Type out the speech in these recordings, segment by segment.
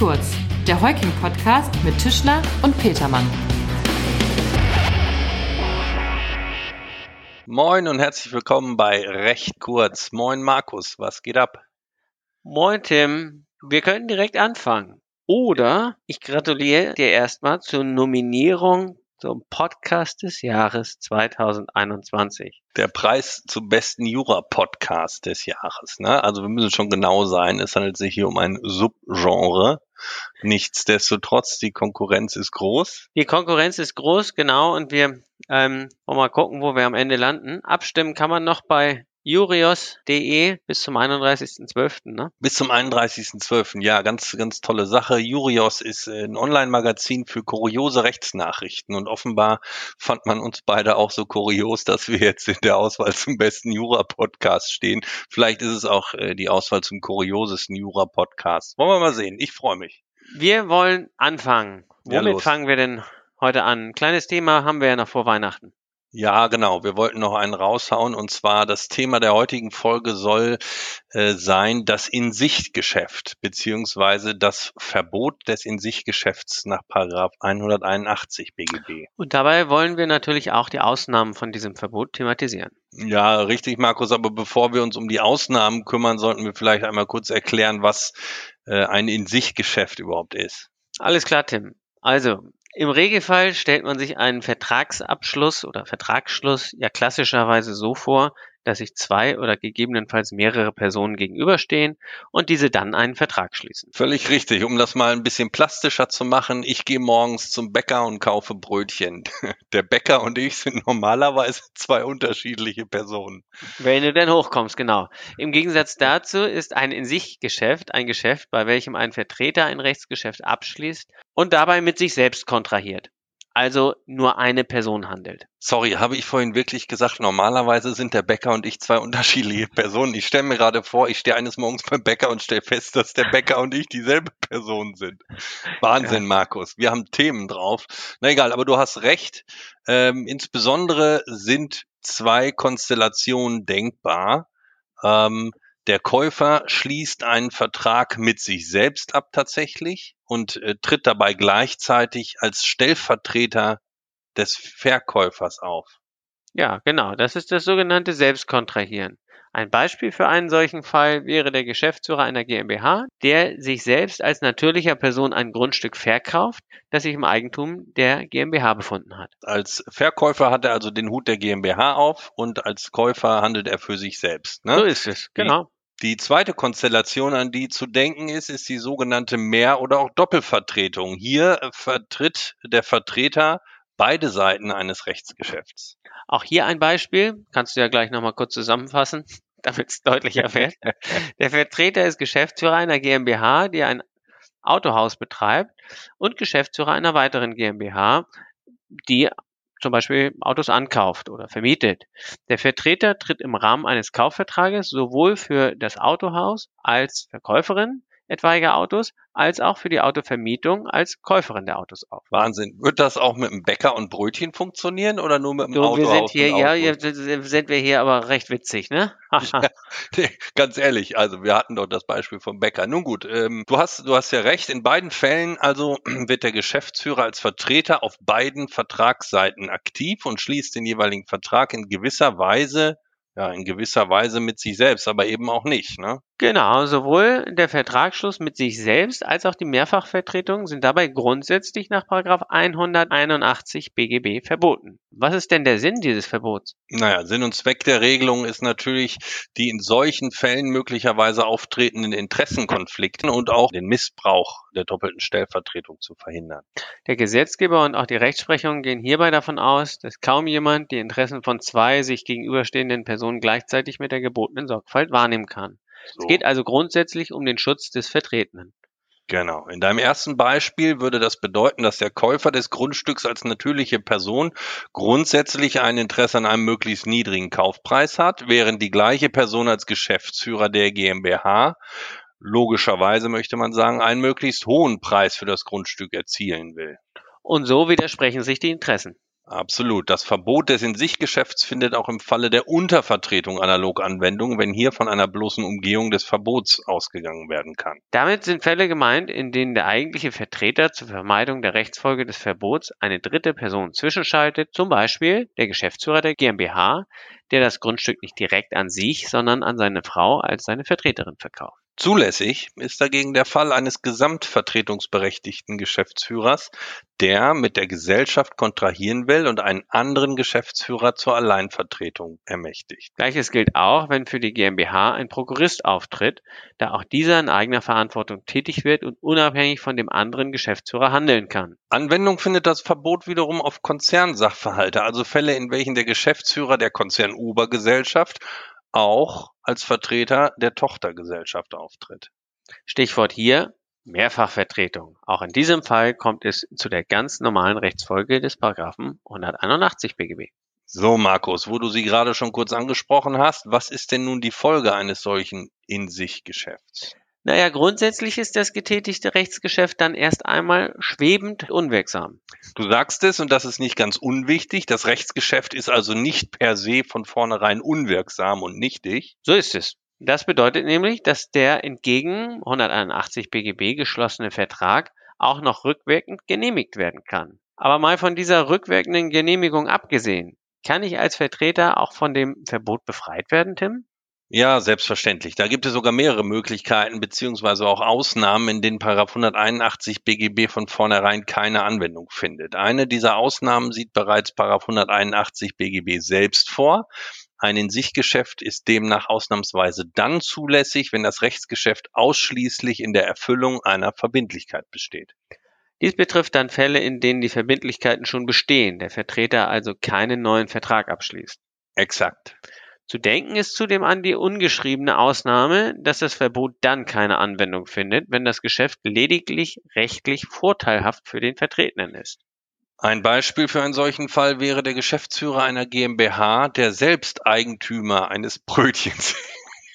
kurz, der Heuking-Podcast mit Tischler und Petermann. Moin und herzlich willkommen bei Recht kurz. Moin Markus, was geht ab? Moin Tim, wir können direkt anfangen. Oder ich gratuliere dir erstmal zur Nominierung zum Podcast des Jahres 2021. Der Preis zum besten Jura-Podcast des Jahres. Ne? Also wir müssen schon genau sein. Es handelt sich hier um ein Subgenre. Nichtsdestotrotz, die Konkurrenz ist groß. Die Konkurrenz ist groß, genau. Und wir ähm, wollen mal gucken, wo wir am Ende landen. Abstimmen kann man noch bei Jurios.de bis zum 31.12. Ne? Bis zum 31.12. Ja, ganz, ganz tolle Sache. Jurios ist ein Online-Magazin für kuriose Rechtsnachrichten und offenbar fand man uns beide auch so kurios, dass wir jetzt in der Auswahl zum besten Jura-Podcast stehen. Vielleicht ist es auch äh, die Auswahl zum kuriosesten Jura-Podcast. Wollen wir mal sehen. Ich freue mich. Wir wollen anfangen. Womit ja, fangen wir denn heute an? Ein kleines Thema haben wir ja noch vor Weihnachten. Ja, genau. Wir wollten noch einen raushauen und zwar das Thema der heutigen Folge soll äh, sein das In-Sicht-Geschäft beziehungsweise das Verbot des In-Sicht-Geschäfts nach Paragraph 181 BGB. Und dabei wollen wir natürlich auch die Ausnahmen von diesem Verbot thematisieren. Ja, richtig, Markus. Aber bevor wir uns um die Ausnahmen kümmern, sollten wir vielleicht einmal kurz erklären, was äh, ein In-Sich-Geschäft überhaupt ist. Alles klar, Tim. Also, im Regelfall stellt man sich einen Vertragsabschluss oder Vertragsschluss ja klassischerweise so vor, dass sich zwei oder gegebenenfalls mehrere Personen gegenüberstehen und diese dann einen Vertrag schließen. Völlig richtig. Um das mal ein bisschen plastischer zu machen, ich gehe morgens zum Bäcker und kaufe Brötchen. Der Bäcker und ich sind normalerweise zwei unterschiedliche Personen. Wenn du denn hochkommst, genau. Im Gegensatz dazu ist ein in sich Geschäft ein Geschäft, bei welchem ein Vertreter ein Rechtsgeschäft abschließt und dabei mit sich selbst kontrahiert also nur eine Person handelt. Sorry, habe ich vorhin wirklich gesagt, normalerweise sind der Bäcker und ich zwei unterschiedliche Personen. Ich stelle mir gerade vor, ich stehe eines Morgens beim Bäcker und stelle fest, dass der Bäcker und ich dieselbe Person sind. Wahnsinn, ja. Markus. Wir haben Themen drauf. Na egal, aber du hast recht. Ähm, insbesondere sind zwei Konstellationen denkbar. Ähm, der Käufer schließt einen Vertrag mit sich selbst ab tatsächlich und äh, tritt dabei gleichzeitig als Stellvertreter des Verkäufers auf. Ja, genau. Das ist das sogenannte Selbstkontrahieren. Ein Beispiel für einen solchen Fall wäre der Geschäftsführer einer GmbH, der sich selbst als natürlicher Person ein Grundstück verkauft, das sich im Eigentum der GmbH befunden hat. Als Verkäufer hat er also den Hut der GmbH auf und als Käufer handelt er für sich selbst. Ne? So ist es, genau. Die zweite Konstellation, an die zu denken ist, ist die sogenannte Mehr- oder auch Doppelvertretung. Hier vertritt der Vertreter beide Seiten eines Rechtsgeschäfts. Auch hier ein Beispiel, kannst du ja gleich nochmal kurz zusammenfassen, damit es deutlicher wird. Der Vertreter ist Geschäftsführer einer GmbH, die ein Autohaus betreibt und Geschäftsführer einer weiteren GmbH, die zum Beispiel Autos ankauft oder vermietet. Der Vertreter tritt im Rahmen eines Kaufvertrages sowohl für das Autohaus als Verkäuferin etwaiger Autos als auch für die Autovermietung als Käuferin der Autos auf. Wahnsinn. Wird das auch mit dem Bäcker und Brötchen funktionieren oder nur mit dem du, Auto? Wir sind hier, ja, sind wir hier aber recht witzig, ne? ja, nee, ganz ehrlich, also wir hatten doch das Beispiel vom Bäcker. Nun gut, ähm, du hast, du hast ja recht. In beiden Fällen also wird der Geschäftsführer als Vertreter auf beiden Vertragsseiten aktiv und schließt den jeweiligen Vertrag in gewisser Weise ja, in gewisser Weise mit sich selbst, aber eben auch nicht, ne? Genau, sowohl der Vertragsschluss mit sich selbst als auch die Mehrfachvertretung sind dabei grundsätzlich nach 181 BGB verboten. Was ist denn der Sinn dieses Verbots? Naja, Sinn und Zweck der Regelung ist natürlich, die in solchen Fällen möglicherweise auftretenden Interessenkonflikten und auch den Missbrauch der doppelten Stellvertretung zu verhindern. Der Gesetzgeber und auch die Rechtsprechung gehen hierbei davon aus, dass kaum jemand die Interessen von zwei sich gegenüberstehenden Personen gleichzeitig mit der gebotenen Sorgfalt wahrnehmen kann. So. Es geht also grundsätzlich um den Schutz des Vertretenen. Genau. In deinem ersten Beispiel würde das bedeuten, dass der Käufer des Grundstücks als natürliche Person grundsätzlich ein Interesse an einem möglichst niedrigen Kaufpreis hat, während die gleiche Person als Geschäftsführer der GmbH logischerweise möchte man sagen, einen möglichst hohen Preis für das Grundstück erzielen will. Und so widersprechen sich die Interessen. Absolut. Das Verbot des In-sich-Geschäfts findet auch im Falle der Untervertretung analog Anwendung, wenn hier von einer bloßen Umgehung des Verbots ausgegangen werden kann. Damit sind Fälle gemeint, in denen der eigentliche Vertreter zur Vermeidung der Rechtsfolge des Verbots eine dritte Person zwischenschaltet, zum Beispiel der Geschäftsführer der GmbH, der das Grundstück nicht direkt an sich, sondern an seine Frau als seine Vertreterin verkauft. Zulässig ist dagegen der Fall eines gesamtvertretungsberechtigten Geschäftsführers, der mit der Gesellschaft kontrahieren will und einen anderen Geschäftsführer zur Alleinvertretung ermächtigt. Gleiches gilt auch, wenn für die GmbH ein Prokurist auftritt, da auch dieser in eigener Verantwortung tätig wird und unabhängig von dem anderen Geschäftsführer handeln kann. Anwendung findet das Verbot wiederum auf Konzernsachverhalte, also Fälle, in welchen der Geschäftsführer der Konzernobergesellschaft auch als Vertreter der Tochtergesellschaft auftritt. Stichwort hier Mehrfachvertretung. Auch in diesem Fall kommt es zu der ganz normalen Rechtsfolge des Paragraphen 181 BGB. So, Markus, wo du sie gerade schon kurz angesprochen hast, was ist denn nun die Folge eines solchen In-sich-Geschäfts? Naja, grundsätzlich ist das getätigte Rechtsgeschäft dann erst einmal schwebend unwirksam. Du sagst es, und das ist nicht ganz unwichtig, das Rechtsgeschäft ist also nicht per se von vornherein unwirksam und nichtig. So ist es. Das bedeutet nämlich, dass der entgegen 181 BGB geschlossene Vertrag auch noch rückwirkend genehmigt werden kann. Aber mal von dieser rückwirkenden Genehmigung abgesehen, kann ich als Vertreter auch von dem Verbot befreit werden, Tim? Ja, selbstverständlich. Da gibt es sogar mehrere Möglichkeiten beziehungsweise auch Ausnahmen, in denen Paragraph 181 BGB von vornherein keine Anwendung findet. Eine dieser Ausnahmen sieht bereits Paragraph 181 BGB selbst vor. Ein In-sich-Geschäft ist demnach ausnahmsweise dann zulässig, wenn das Rechtsgeschäft ausschließlich in der Erfüllung einer Verbindlichkeit besteht. Dies betrifft dann Fälle, in denen die Verbindlichkeiten schon bestehen, der Vertreter also keinen neuen Vertrag abschließt. Exakt. Zu denken ist zudem an die ungeschriebene Ausnahme, dass das Verbot dann keine Anwendung findet, wenn das Geschäft lediglich rechtlich vorteilhaft für den Vertretenen ist. Ein Beispiel für einen solchen Fall wäre der Geschäftsführer einer GmbH, der selbst Eigentümer eines Brötchens.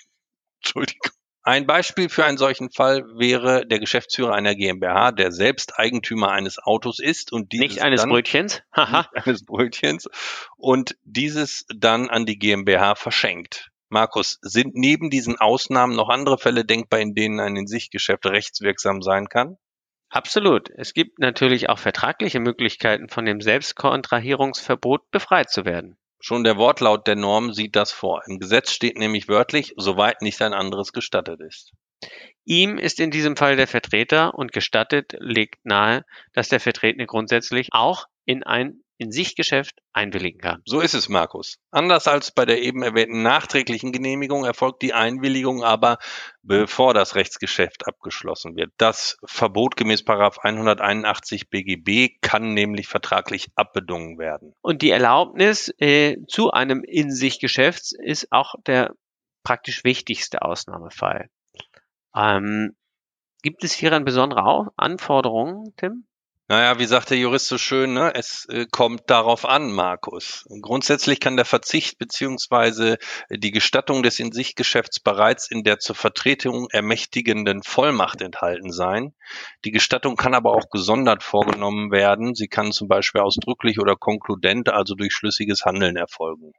Entschuldigung. Ein Beispiel für einen solchen Fall wäre der Geschäftsführer einer GmbH, der selbst Eigentümer eines Autos ist und dieses nicht eines dann, Brötchens, nicht eines Brötchens und dieses dann an die GmbH verschenkt. Markus, sind neben diesen Ausnahmen noch andere Fälle denkbar, in denen ein In-sich-Geschäft rechtswirksam sein kann? Absolut. Es gibt natürlich auch vertragliche Möglichkeiten, von dem Selbstkontrahierungsverbot befreit zu werden. Schon der Wortlaut der Norm sieht das vor. Im Gesetz steht nämlich wörtlich, soweit nicht ein anderes gestattet ist. Ihm ist in diesem Fall der Vertreter und gestattet legt nahe, dass der Vertretene grundsätzlich auch in ein in sich Geschäft einwilligen kann. So ist es, Markus. Anders als bei der eben erwähnten nachträglichen Genehmigung erfolgt die Einwilligung aber, bevor das Rechtsgeschäft abgeschlossen wird. Das Verbot gemäß 181 BGB kann nämlich vertraglich abbedungen werden. Und die Erlaubnis äh, zu einem in sich Geschäfts ist auch der praktisch wichtigste Ausnahmefall. Ähm, gibt es hieran besondere Anforderungen, Tim? Naja, wie sagt der Jurist so schön, ne? es äh, kommt darauf an, Markus. Grundsätzlich kann der Verzicht beziehungsweise die Gestattung des In-sich-Geschäfts bereits in der zur Vertretung ermächtigenden Vollmacht enthalten sein. Die Gestattung kann aber auch gesondert vorgenommen werden. Sie kann zum Beispiel ausdrücklich oder konkludent, also durch schlüssiges Handeln erfolgen.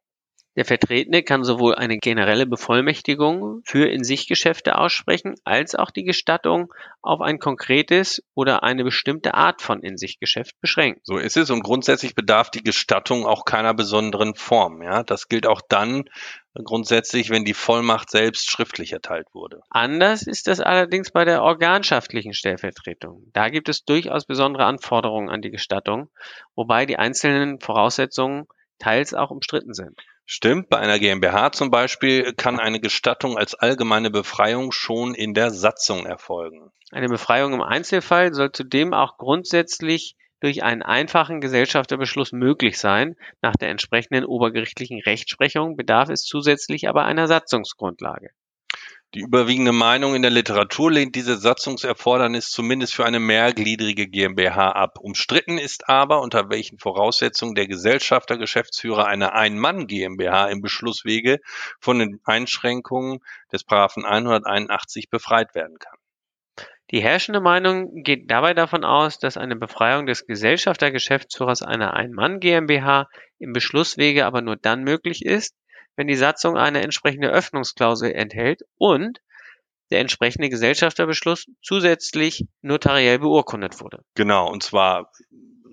Der Vertretene kann sowohl eine generelle Bevollmächtigung für In-sich-Geschäfte aussprechen, als auch die Gestattung auf ein konkretes oder eine bestimmte Art von In-sich-Geschäft beschränken. So ist es und grundsätzlich bedarf die Gestattung auch keiner besonderen Form. Ja, das gilt auch dann grundsätzlich, wenn die Vollmacht selbst schriftlich erteilt wurde. Anders ist das allerdings bei der organschaftlichen Stellvertretung. Da gibt es durchaus besondere Anforderungen an die Gestattung, wobei die einzelnen Voraussetzungen teils auch umstritten sind. Stimmt, bei einer GmbH zum Beispiel kann eine Gestattung als allgemeine Befreiung schon in der Satzung erfolgen. Eine Befreiung im Einzelfall soll zudem auch grundsätzlich durch einen einfachen Gesellschafterbeschluss möglich sein. Nach der entsprechenden obergerichtlichen Rechtsprechung bedarf es zusätzlich aber einer Satzungsgrundlage. Die überwiegende Meinung in der Literatur lehnt diese Satzungserfordernis zumindest für eine mehrgliedrige GmbH ab. Umstritten ist aber, unter welchen Voraussetzungen der Gesellschafter, Geschäftsführer einer Ein-Mann-GmbH im Beschlusswege von den Einschränkungen des Paragraphen 181 befreit werden kann. Die herrschende Meinung geht dabei davon aus, dass eine Befreiung des Gesellschafter-Geschäftsführers einer Ein-Mann GmbH im Beschlusswege aber nur dann möglich ist, wenn die Satzung eine entsprechende Öffnungsklausel enthält und der entsprechende Gesellschafterbeschluss zusätzlich notariell beurkundet wurde. Genau, und zwar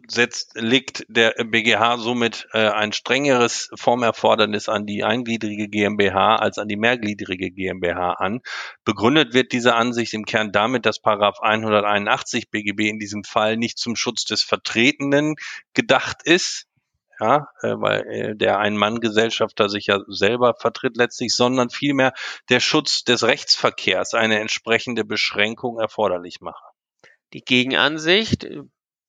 setzt, legt der BGH somit äh, ein strengeres Formerfordernis an die eingliedrige GmbH als an die mehrgliedrige GmbH an. Begründet wird diese Ansicht im Kern damit, dass Paragraph 181 BGB in diesem Fall nicht zum Schutz des Vertretenen gedacht ist, ja, äh, weil äh, der Ein-Mann-Gesellschafter sich ja selber vertritt letztlich, sondern vielmehr der Schutz des Rechtsverkehrs eine entsprechende Beschränkung erforderlich mache. Die Gegenansicht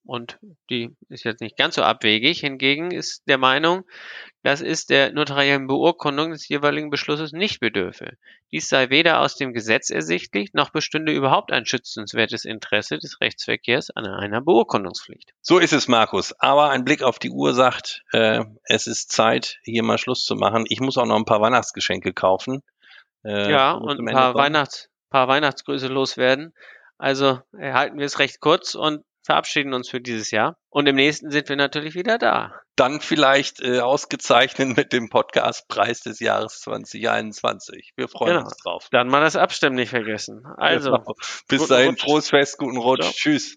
und die ist jetzt nicht ganz so abwegig. Hingegen ist der Meinung, dass es der notariellen Beurkundung des jeweiligen Beschlusses nicht bedürfe. Dies sei weder aus dem Gesetz ersichtlich, noch bestünde überhaupt ein schützenswertes Interesse des Rechtsverkehrs an einer Beurkundungspflicht. So ist es, Markus. Aber ein Blick auf die Uhr sagt, äh, es ist Zeit, hier mal Schluss zu machen. Ich muss auch noch ein paar Weihnachtsgeschenke kaufen. Äh, ja, und ein paar, Weihnachts-, paar Weihnachtsgrüße loswerden. Also erhalten wir es recht kurz und verabschieden uns für dieses Jahr. Und im nächsten sind wir natürlich wieder da. Dann vielleicht äh, ausgezeichnet mit dem Podcastpreis des Jahres 2021. Wir freuen genau. uns drauf. Dann mal das Abstimmen nicht vergessen. Also. Genau. Bis dahin, Rutsch. frohes Fest, guten Rutsch. Ciao. Tschüss.